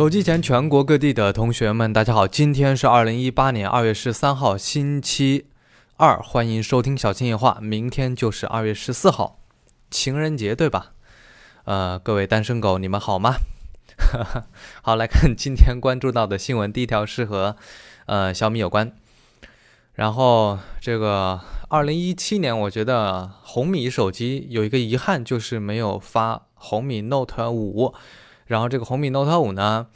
手机前全国各地的同学们，大家好，今天是二零一八年二月十三号，星期二，欢迎收听小青夜话。明天就是二月十四号，情人节，对吧？呃，各位单身狗，你们好吗？好，来看今天关注到的新闻，第一条是和呃小米有关。然后这个二零一七年，我觉得红米手机有一个遗憾，就是没有发红米 Note 五。然后这个红米 Note 五呢，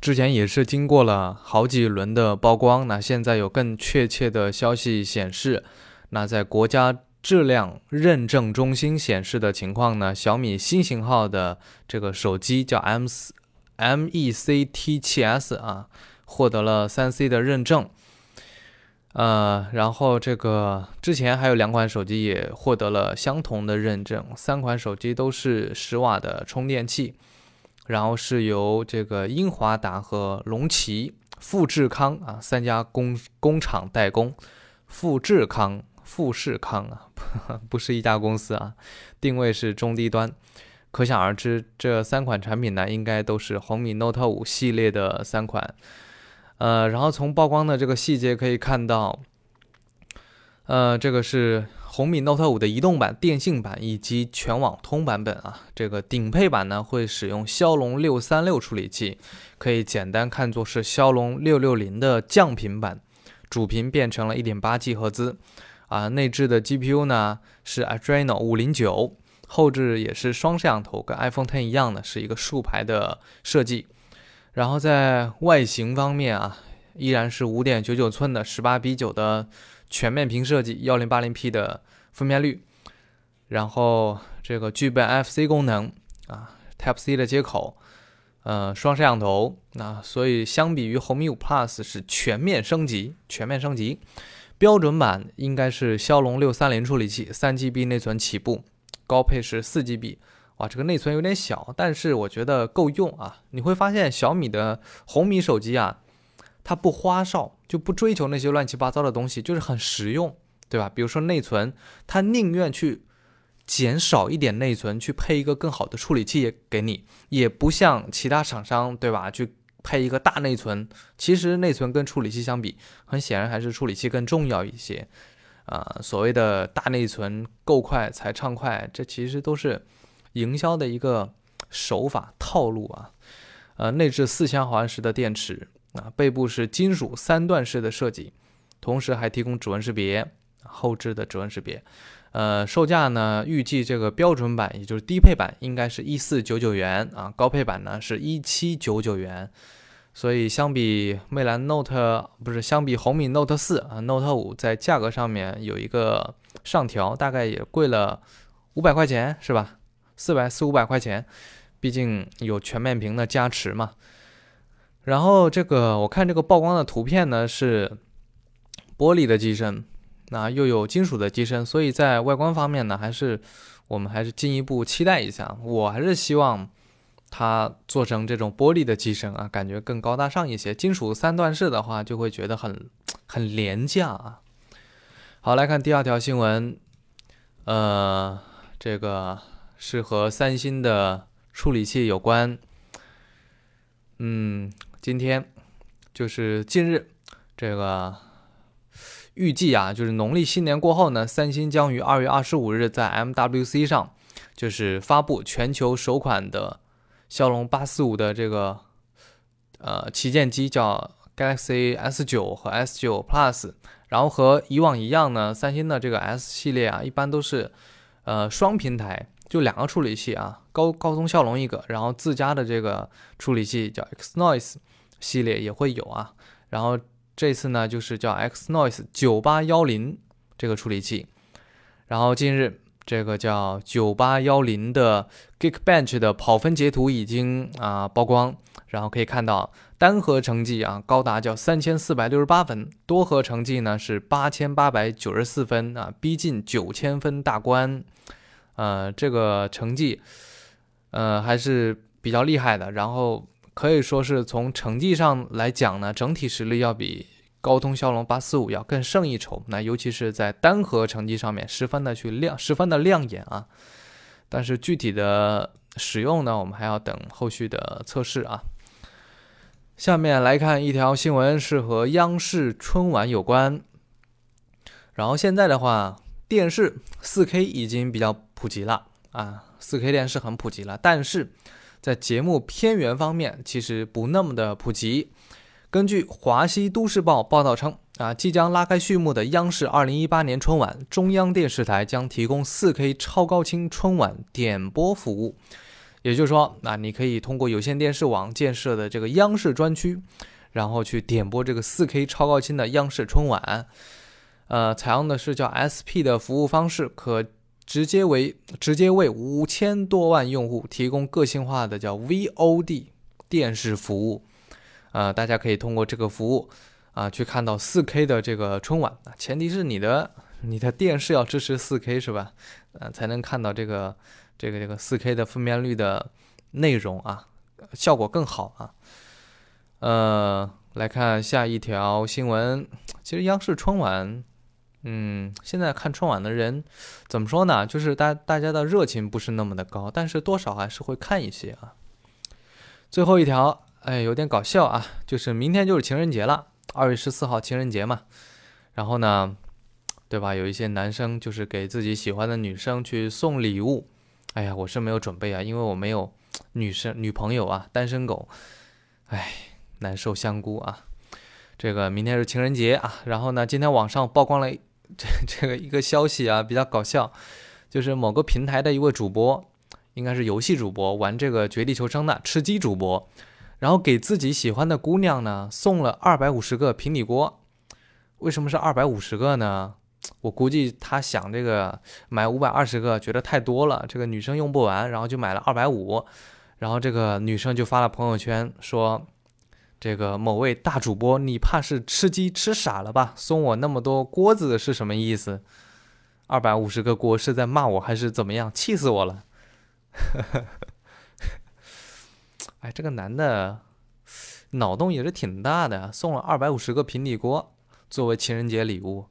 之前也是经过了好几轮的曝光，那现在有更确切的消息显示，那在国家质量认证中心显示的情况呢，小米新型号的这个手机叫 M 四 M E C T 七 S 啊，获得了三 C 的认证。呃，然后这个之前还有两款手机也获得了相同的认证，三款手机都是十瓦的充电器。然后是由这个英华达和龙旗、富士康啊三家工工厂代工，富士康、富士康啊，不是一家公司啊，定位是中低端，可想而知，这三款产品呢，应该都是红米 Note 五系列的三款。呃，然后从曝光的这个细节可以看到，呃，这个是。红米 Note 5的移动版、电信版以及全网通版本啊，这个顶配版呢会使用骁龙六三六处理器，可以简单看作是骁龙六六零的降频版，主频变成了一点八 G 赫兹，啊，内置的 GPU 呢是 Adreno 五零九，后置也是双摄像头，跟 iPhone Ten 一样的是一个竖排的设计，然后在外形方面啊，依然是五点九九寸的十八比九的。全面屏设计，幺零八零 P 的分辨率，然后这个具备 FC 功能啊，Type C 的接口，呃，双摄像头，那所以相比于红米五 Plus 是全面升级，全面升级。标准版应该是骁龙六三零处理器，三 GB 内存起步，高配是四 GB。哇，这个内存有点小，但是我觉得够用啊。你会发现小米的红米手机啊。它不花哨，就不追求那些乱七八糟的东西，就是很实用，对吧？比如说内存，它宁愿去减少一点内存，去配一个更好的处理器给你，也不像其他厂商，对吧？去配一个大内存。其实内存跟处理器相比，很显然还是处理器更重要一些。啊，所谓的大内存够快才畅快，这其实都是营销的一个手法套路啊。呃，内置四千毫安时的电池。啊，背部是金属三段式的设计，同时还提供指纹识别，后置的指纹识别。呃，售价呢，预计这个标准版，也就是低配版，应该是一四九九元啊，高配版呢是一七九九元。所以相比魅蓝 Note，不是相比红米 Note 四啊，Note 五在价格上面有一个上调，大概也贵了五百块钱，是吧？四百四五百块钱，毕竟有全面屏的加持嘛。然后这个我看这个曝光的图片呢是玻璃的机身，那又有金属的机身，所以在外观方面呢还是我们还是进一步期待一下。我还是希望它做成这种玻璃的机身啊，感觉更高大上一些。金属三段式的话就会觉得很很廉价啊。好，来看第二条新闻，呃，这个是和三星的处理器有关，嗯。今天就是近日，这个预计啊，就是农历新年过后呢，三星将于二月二十五日在 MWC 上，就是发布全球首款的骁龙八四五的这个呃旗舰机，叫 Galaxy S 九和 S 九 Plus。然后和以往一样呢，三星的这个 S 系列啊，一般都是呃双平台，就两个处理器啊，高高通骁龙一个，然后自家的这个处理器叫 X Noise。系列也会有啊，然后这次呢就是叫 X Noise 九八幺零这个处理器，然后近日这个叫九八幺零的 Geekbench 的跑分截图已经啊曝光，然后可以看到单核成绩啊高达叫三千四百六十八分，多核成绩呢是八千八百九十四分啊，逼近九千分大关，呃这个成绩呃还是比较厉害的，然后。可以说是从成绩上来讲呢，整体实力要比高通骁龙八四五要更胜一筹。那尤其是在单核成绩上面，十分的去亮，十分的亮眼啊。但是具体的使用呢，我们还要等后续的测试啊。下面来看一条新闻，是和央视春晚有关。然后现在的话，电视 4K 已经比较普及了啊，4K 电视很普及了，但是在节目片源方面，其实不那么的普及。根据华西都市报报道称，啊，即将拉开序幕的央视2018年春晚，中央电视台将提供 4K 超高清春晚点播服务。也就是说，那你可以通过有线电视网建设的这个央视专区，然后去点播这个 4K 超高清的央视春晚。呃，采用的是叫 SP 的服务方式，可直接为直接为五千多万用户提供个性化的叫 VOD 电视服务。呃，大家可以通过这个服务啊，去看到 4K 的这个春晚。前提是你的你的电视要支持 4K 是吧？呃，才能看到这个。这个这个四 K 的分辨率的内容啊，效果更好啊。呃，来看下一条新闻。其实央视春晚，嗯，现在看春晚的人怎么说呢？就是大大家的热情不是那么的高，但是多少还是会看一些啊。最后一条，哎，有点搞笑啊，就是明天就是情人节了，二月十四号情人节嘛。然后呢，对吧？有一些男生就是给自己喜欢的女生去送礼物。哎呀，我是没有准备啊，因为我没有女生女朋友啊，单身狗，哎，难受香菇啊。这个明天是情人节啊，然后呢，今天网上曝光了这 这个一个消息啊，比较搞笑，就是某个平台的一位主播，应该是游戏主播，玩这个绝地求生的吃鸡主播，然后给自己喜欢的姑娘呢送了二百五十个平底锅，为什么是二百五十个呢？我估计他想这个买五百二十个，觉得太多了，这个女生用不完，然后就买了二百五，然后这个女生就发了朋友圈说：“这个某位大主播，你怕是吃鸡吃傻了吧？送我那么多锅子是什么意思？二百五十个锅是在骂我还是怎么样？气死我了！” 哎，这个男的脑洞也是挺大的，送了二百五十个平底锅作为情人节礼物。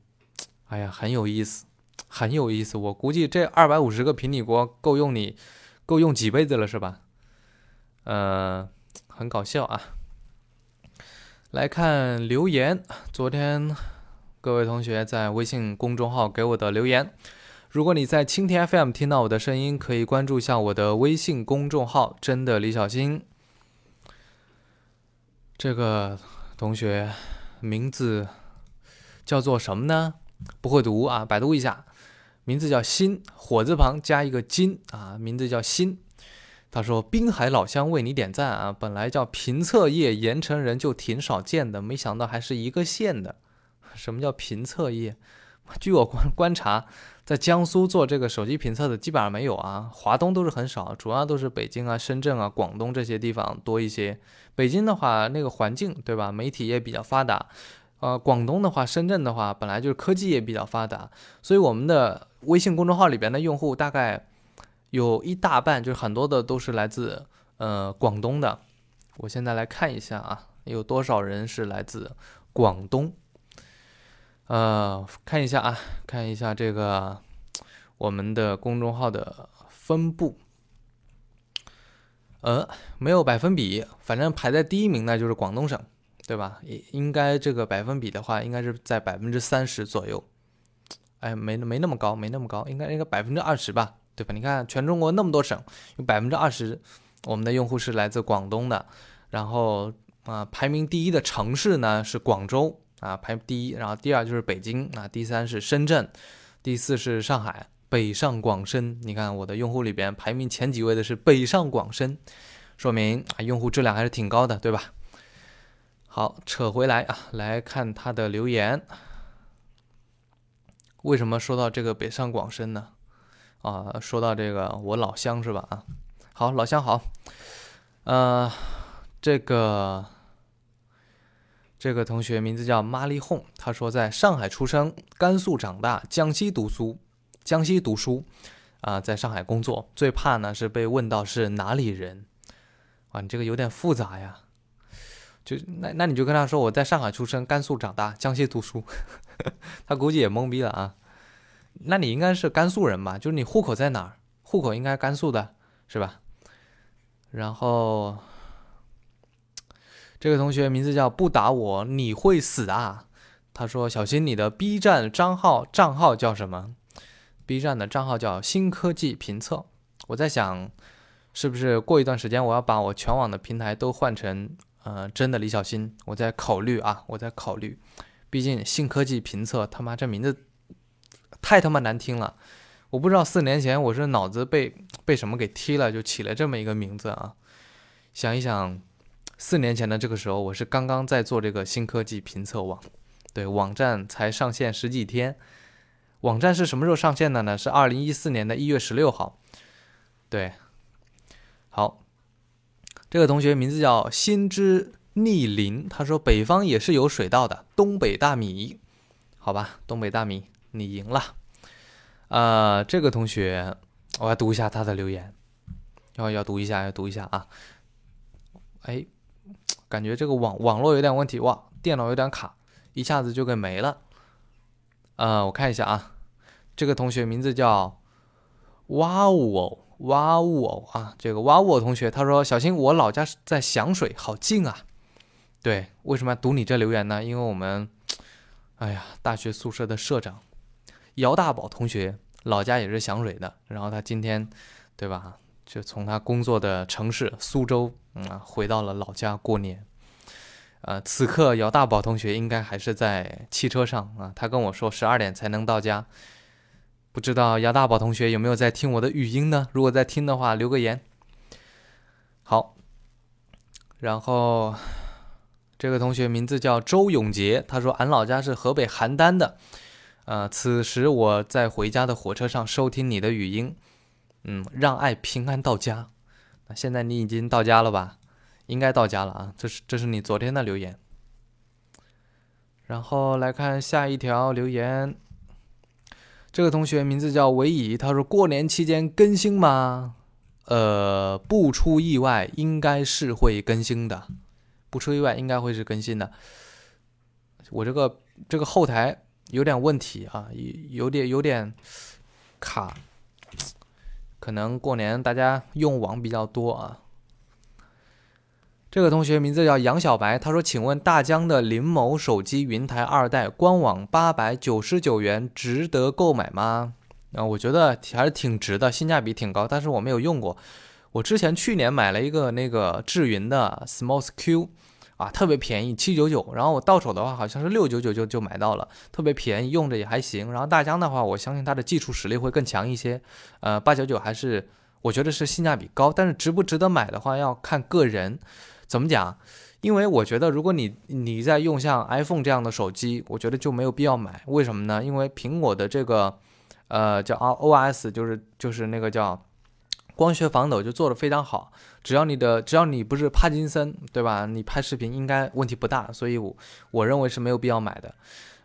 哎呀，很有意思，很有意思。我估计这二百五十个平底锅够用你，够用几辈子了，是吧？呃，很搞笑啊。来看留言，昨天各位同学在微信公众号给我的留言。如果你在蜻蜓 FM 听到我的声音，可以关注一下我的微信公众号“真的李小新”。这个同学名字叫做什么呢？不会读啊，百度一下，名字叫新火字旁加一个金啊，名字叫新。他说：“滨海老乡为你点赞啊，本来叫评测业盐城人就挺少见的，没想到还是一个县的。什么叫评测业？据我观观察，在江苏做这个手机评测的基本上没有啊，华东都是很少，主要都是北京啊、深圳啊、广东这些地方多一些。北京的话，那个环境对吧？媒体也比较发达。”呃，广东的话，深圳的话，本来就是科技也比较发达，所以我们的微信公众号里边的用户大概有一大半，就是很多的都是来自呃广东的。我现在来看一下啊，有多少人是来自广东？呃，看一下啊，看一下这个我们的公众号的分布。呃，没有百分比，反正排在第一名呢就是广东省。对吧？应应该这个百分比的话，应该是在百分之三十左右。哎，没没那么高，没那么高，应该应该百分之二十吧？对吧？你看全中国那么多省，有百分之二十，我们的用户是来自广东的。然后啊，排名第一的城市呢是广州啊，排第一。然后第二就是北京啊，第三是深圳，第四是上海，北上广深。你看我的用户里边排名前几位的是北上广深，说明啊用户质量还是挺高的，对吧？好，扯回来啊，来看他的留言。为什么说到这个北上广深呢？啊，说到这个我老乡是吧？啊，好，老乡好。呃，这个这个同学名字叫玛丽红，他说在上海出生，甘肃长大，江西读书，江西读书，啊，在上海工作。最怕呢是被问到是哪里人。啊，你这个有点复杂呀。就那那你就跟他说我在上海出生，甘肃长大，江西读书，他估计也懵逼了啊。那你应该是甘肃人吧？就是你户口在哪儿？户口应该甘肃的是吧？然后这个同学名字叫不打我你会死啊。他说：“小新，你的 B 站账号账号叫什么？B 站的账号叫新科技评测。我在想，是不是过一段时间我要把我全网的平台都换成呃真的李小新？我在考虑啊，我在考虑。毕竟新科技评测他妈这名字太他妈难听了。我不知道四年前我是脑子被被什么给踢了，就起了这么一个名字啊。想一想，四年前的这个时候，我是刚刚在做这个新科技评测网。”对，网站才上线十几天。网站是什么时候上线的呢？是二零一四年的一月十六号。对，好，这个同学名字叫心之逆鳞，他说北方也是有水稻的，东北大米。好吧，东北大米，你赢了。呃，这个同学，我要读一下他的留言，要要读一下，要读一下啊。哎，感觉这个网网络有点问题，哇，电脑有点卡。一下子就给没了，呃，我看一下啊，这个同学名字叫哇呜哦哇呜哦啊，这个哇呜哦同学他说：“小新，我老家在响水，好近啊。”对，为什么要读你这留言呢？因为我们，哎呀，大学宿舍的社长姚大宝同学老家也是响水的，然后他今天，对吧，就从他工作的城市苏州，嗯，回到了老家过年。呃，此刻姚大宝同学应该还是在汽车上啊，他跟我说十二点才能到家，不知道姚大宝同学有没有在听我的语音呢？如果在听的话，留个言。好，然后这个同学名字叫周永杰，他说俺老家是河北邯郸的，呃，此时我在回家的火车上收听你的语音，嗯，让爱平安到家。那现在你已经到家了吧？应该到家了啊！这是这是你昨天的留言。然后来看下一条留言，这个同学名字叫维乙，他说过年期间更新吗？呃，不出意外，应该是会更新的。不出意外，应该会是更新的。我这个这个后台有点问题啊，有有点有点卡，可能过年大家用网比较多啊。这个同学名字叫杨小白，他说：“请问大疆的灵某手机云台二代官网八百九十九元值得购买吗？”啊，我觉得还是挺值的，性价比挺高，但是我没有用过。我之前去年买了一个那个智云的 Smos Q，啊，特别便宜，七九九。然后我到手的话好像是六九九就就买到了，特别便宜，用着也还行。然后大疆的话，我相信它的技术实力会更强一些。呃，八九九还是我觉得是性价比高，但是值不值得买的话要看个人。怎么讲？因为我觉得，如果你你在用像 iPhone 这样的手机，我觉得就没有必要买。为什么呢？因为苹果的这个，呃，叫 OS，就是就是那个叫光学防抖，就做的非常好。只要你的只要你不是帕金森，对吧？你拍视频应该问题不大。所以，我我认为是没有必要买的。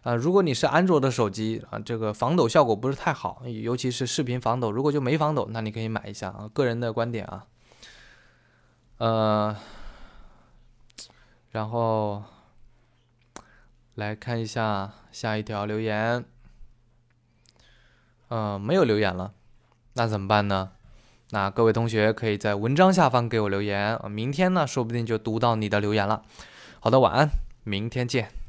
啊，如果你是安卓的手机啊，这个防抖效果不是太好，尤其是视频防抖。如果就没防抖，那你可以买一下啊。个人的观点啊，呃。然后来看一下下一条留言，嗯，没有留言了，那怎么办呢？那各位同学可以在文章下方给我留言，明天呢，说不定就读到你的留言了。好的，晚安，明天见。